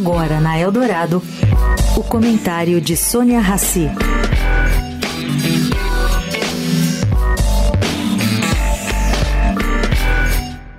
Agora na Eldorado, o comentário de Sônia Rassi.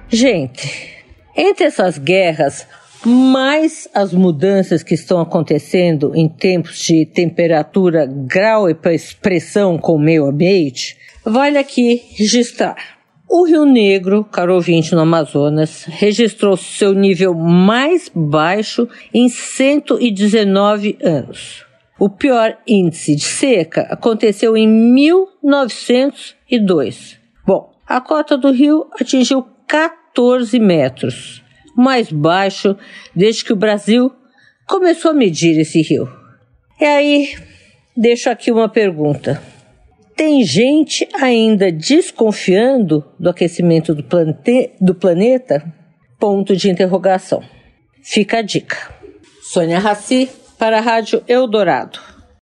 Gente, entre essas guerras, mais as mudanças que estão acontecendo em tempos de temperatura, grau e pressão com o meio ambiente, vale aqui registrar o Rio Negro, caro ouvinte, no Amazonas, registrou seu nível mais baixo em 119 anos. O pior índice de seca aconteceu em 1902. Bom, a cota do rio atingiu 14 metros, mais baixo desde que o Brasil começou a medir esse rio. E aí, deixo aqui uma pergunta. Tem gente ainda desconfiando do aquecimento do, plante do planeta? Ponto de interrogação. Fica a dica. Sônia Raci, para a Rádio Eldorado.